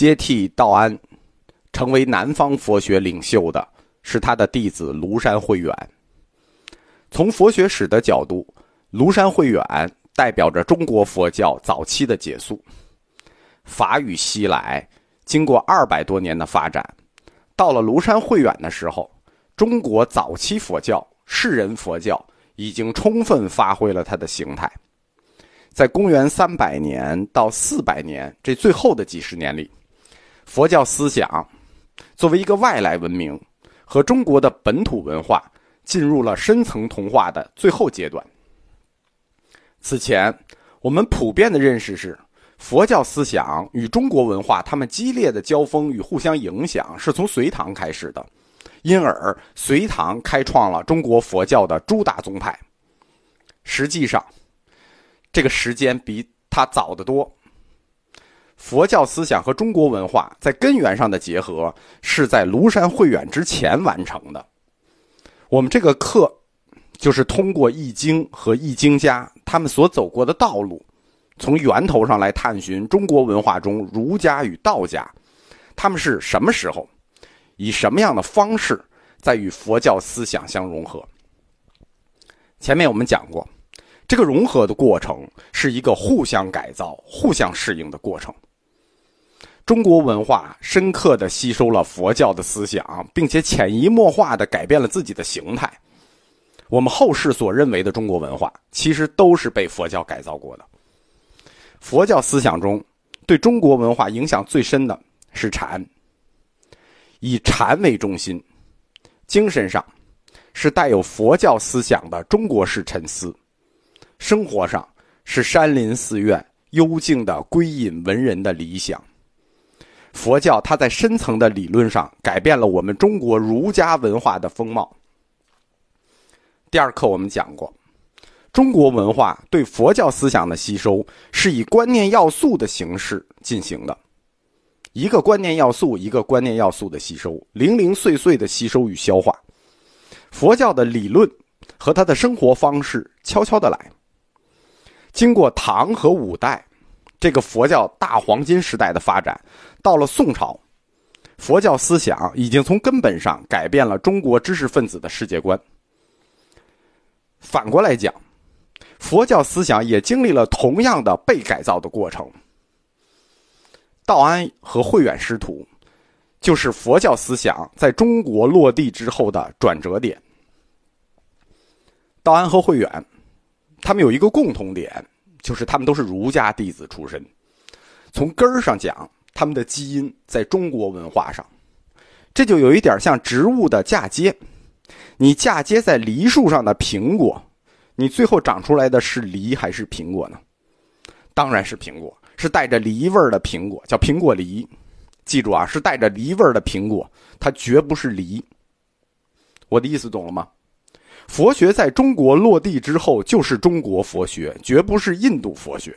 接替道安，成为南方佛学领袖的是他的弟子庐山慧远。从佛学史的角度，庐山慧远代表着中国佛教早期的结束。法语西来，经过二百多年的发展，到了庐山慧远的时候，中国早期佛教世人佛教已经充分发挥了它的形态。在公元三百年到四百年这最后的几十年里，佛教思想作为一个外来文明和中国的本土文化。进入了深层同化的最后阶段。此前，我们普遍的认识是，佛教思想与中国文化他们激烈的交锋与互相影响是从隋唐开始的，因而隋唐开创了中国佛教的诸大宗派。实际上，这个时间比他早得多。佛教思想和中国文化在根源上的结合是在庐山慧远之前完成的。我们这个课，就是通过《易经》和易经家他们所走过的道路，从源头上来探寻中国文化中儒家与道家，他们是什么时候，以什么样的方式在与佛教思想相融合。前面我们讲过，这个融合的过程是一个互相改造、互相适应的过程。中国文化深刻的吸收了佛教的思想，并且潜移默化的改变了自己的形态。我们后世所认为的中国文化，其实都是被佛教改造过的。佛教思想中，对中国文化影响最深的是禅，以禅为中心，精神上是带有佛教思想的中国式沉思，生活上是山林寺院幽静的归隐文人的理想。佛教它在深层的理论上改变了我们中国儒家文化的风貌。第二课我们讲过，中国文化对佛教思想的吸收是以观念要素的形式进行的，一个观念要素一个观念要素的吸收，零零碎碎的吸收与消化。佛教的理论和他的生活方式悄悄的来，经过唐和五代。这个佛教大黄金时代的发展，到了宋朝，佛教思想已经从根本上改变了中国知识分子的世界观。反过来讲，佛教思想也经历了同样的被改造的过程。道安和慧远师徒，就是佛教思想在中国落地之后的转折点。道安和慧远，他们有一个共同点。就是他们都是儒家弟子出身，从根儿上讲，他们的基因在中国文化上，这就有一点像植物的嫁接。你嫁接在梨树上的苹果，你最后长出来的是梨还是苹果呢？当然是苹果，是带着梨味儿的苹果，叫苹果梨。记住啊，是带着梨味儿的苹果，它绝不是梨。我的意思懂了吗？佛学在中国落地之后，就是中国佛学，绝不是印度佛学。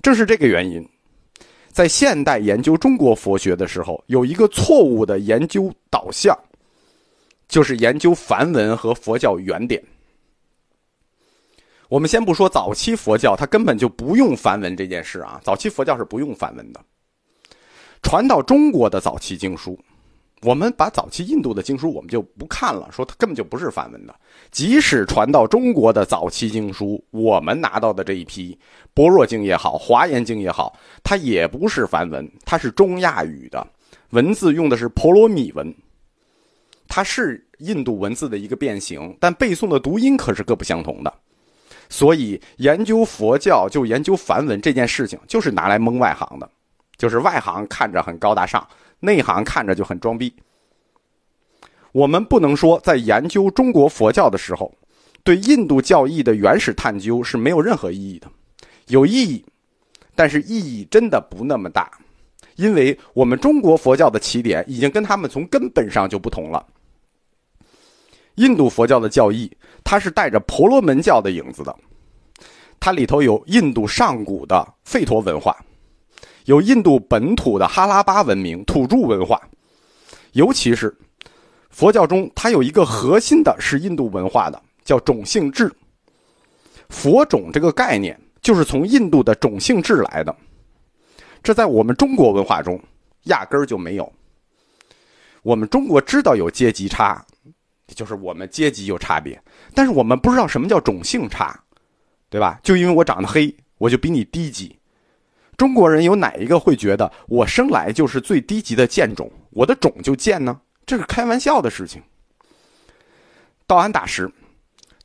正是这个原因，在现代研究中国佛学的时候，有一个错误的研究导向，就是研究梵文和佛教原点。我们先不说早期佛教，它根本就不用梵文这件事啊，早期佛教是不用梵文的。传到中国的早期经书。我们把早期印度的经书我们就不看了，说它根本就不是梵文的。即使传到中国的早期经书，我们拿到的这一批《般若经》也好，《华严经》也好，它也不是梵文，它是中亚语的文字，用的是婆罗米文。它是印度文字的一个变形，但背诵的读音可是各不相同的。所以研究佛教就研究梵文这件事情，就是拿来蒙外行的，就是外行看着很高大上。内行看着就很装逼。我们不能说在研究中国佛教的时候，对印度教义的原始探究是没有任何意义的，有意义，但是意义真的不那么大，因为我们中国佛教的起点已经跟他们从根本上就不同了。印度佛教的教义，它是带着婆罗门教的影子的，它里头有印度上古的吠陀文化。有印度本土的哈拉巴文明、土著文化，尤其是佛教中，它有一个核心的是印度文化的，叫种姓制。佛种这个概念就是从印度的种姓制来的。这在我们中国文化中压根儿就没有。我们中国知道有阶级差，就是我们阶级有差别，但是我们不知道什么叫种姓差，对吧？就因为我长得黑，我就比你低级。中国人有哪一个会觉得我生来就是最低级的贱种，我的种就贱呢？这是开玩笑的事情。道安大师，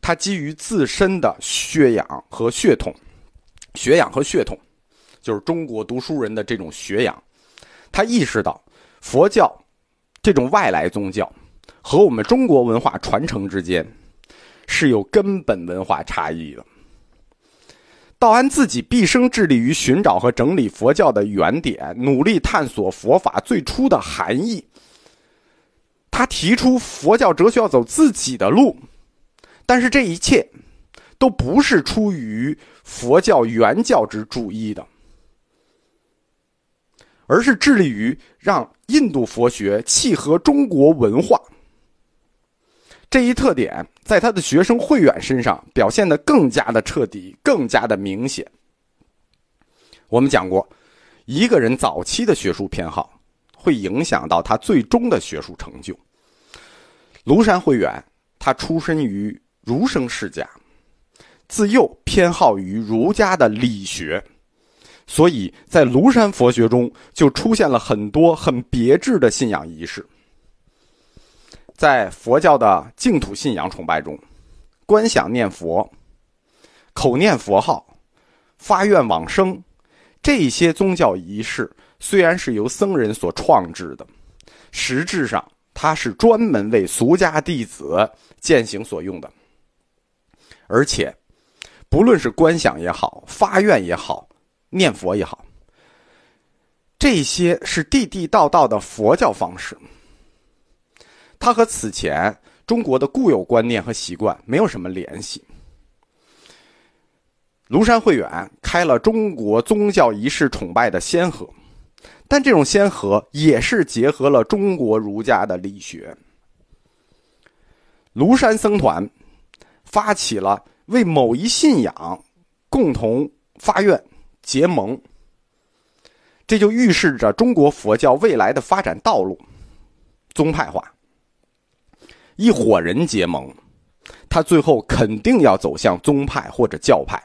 他基于自身的血养和血统，血养和血统，就是中国读书人的这种血养，他意识到佛教。这种外来宗教和我们中国文化传承之间是有根本文化差异的。道安自己毕生致力于寻找和整理佛教的原点，努力探索佛法最初的含义。他提出佛教哲学要走自己的路，但是这一切都不是出于佛教原教旨主义的。而是致力于让印度佛学契合中国文化，这一特点在他的学生慧远身上表现的更加的彻底，更加的明显。我们讲过，一个人早期的学术偏好会影响到他最终的学术成就。庐山慧远，他出身于儒生世家，自幼偏好于儒家的理学。所以在庐山佛学中，就出现了很多很别致的信仰仪式。在佛教的净土信仰崇拜中，观想念佛、口念佛号、发愿往生，这些宗教仪式虽然是由僧人所创制的，实质上它是专门为俗家弟子践行所用的。而且，不论是观想也好，发愿也好。念佛也好，这些是地地道道的佛教方式。它和此前中国的固有观念和习惯没有什么联系。庐山慧远开了中国宗教仪式崇拜的先河，但这种先河也是结合了中国儒家的理学。庐山僧团发起了为某一信仰共同发愿。结盟，这就预示着中国佛教未来的发展道路。宗派化，一伙人结盟，他最后肯定要走向宗派或者教派。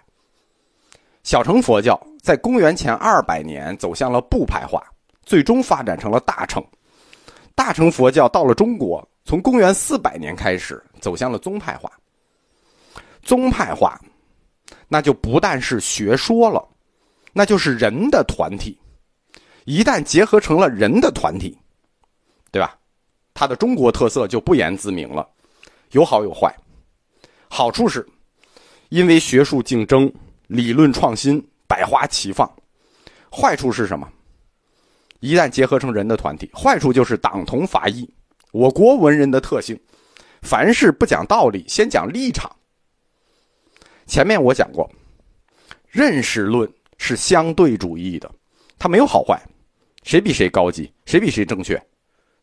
小乘佛教在公元前二百年走向了部派化，最终发展成了大乘。大乘佛教到了中国，从公元四百年开始走向了宗派化。宗派化，那就不但是学说了。那就是人的团体，一旦结合成了人的团体，对吧？它的中国特色就不言自明了，有好有坏。好处是，因为学术竞争、理论创新、百花齐放；坏处是什么？一旦结合成人的团体，坏处就是党同伐异。我国文人的特性，凡事不讲道理，先讲立场。前面我讲过，认识论。是相对主义的，它没有好坏，谁比谁高级，谁比谁正确，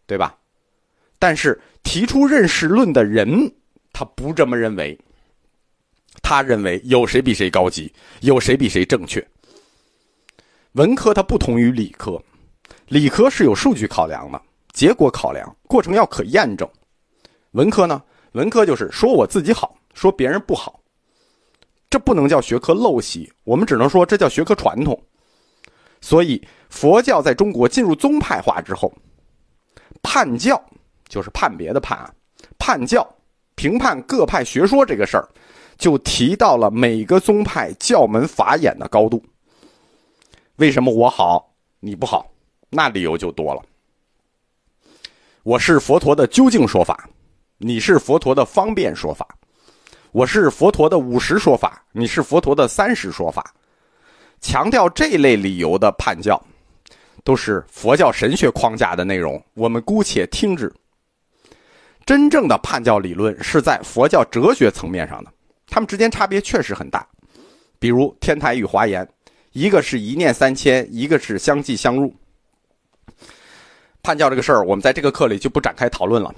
对吧？但是提出认识论的人，他不这么认为。他认为有谁比谁高级，有谁比谁正确。文科它不同于理科，理科是有数据考量的，结果考量，过程要可验证。文科呢？文科就是说我自己好，说别人不好。这不能叫学科陋习，我们只能说这叫学科传统。所以，佛教在中国进入宗派化之后，判教就是判别的判啊，判教评判各派学说这个事儿，就提到了每个宗派教门法眼的高度。为什么我好你不好？那理由就多了。我是佛陀的究竟说法，你是佛陀的方便说法。我是佛陀的五十说法，你是佛陀的三十说法，强调这类理由的判教，都是佛教神学框架的内容，我们姑且听之。真正的判教理论是在佛教哲学层面上的，他们之间差别确实很大。比如天台与华严，一个是一念三千，一个是相继相入。判教这个事儿，我们在这个课里就不展开讨论了。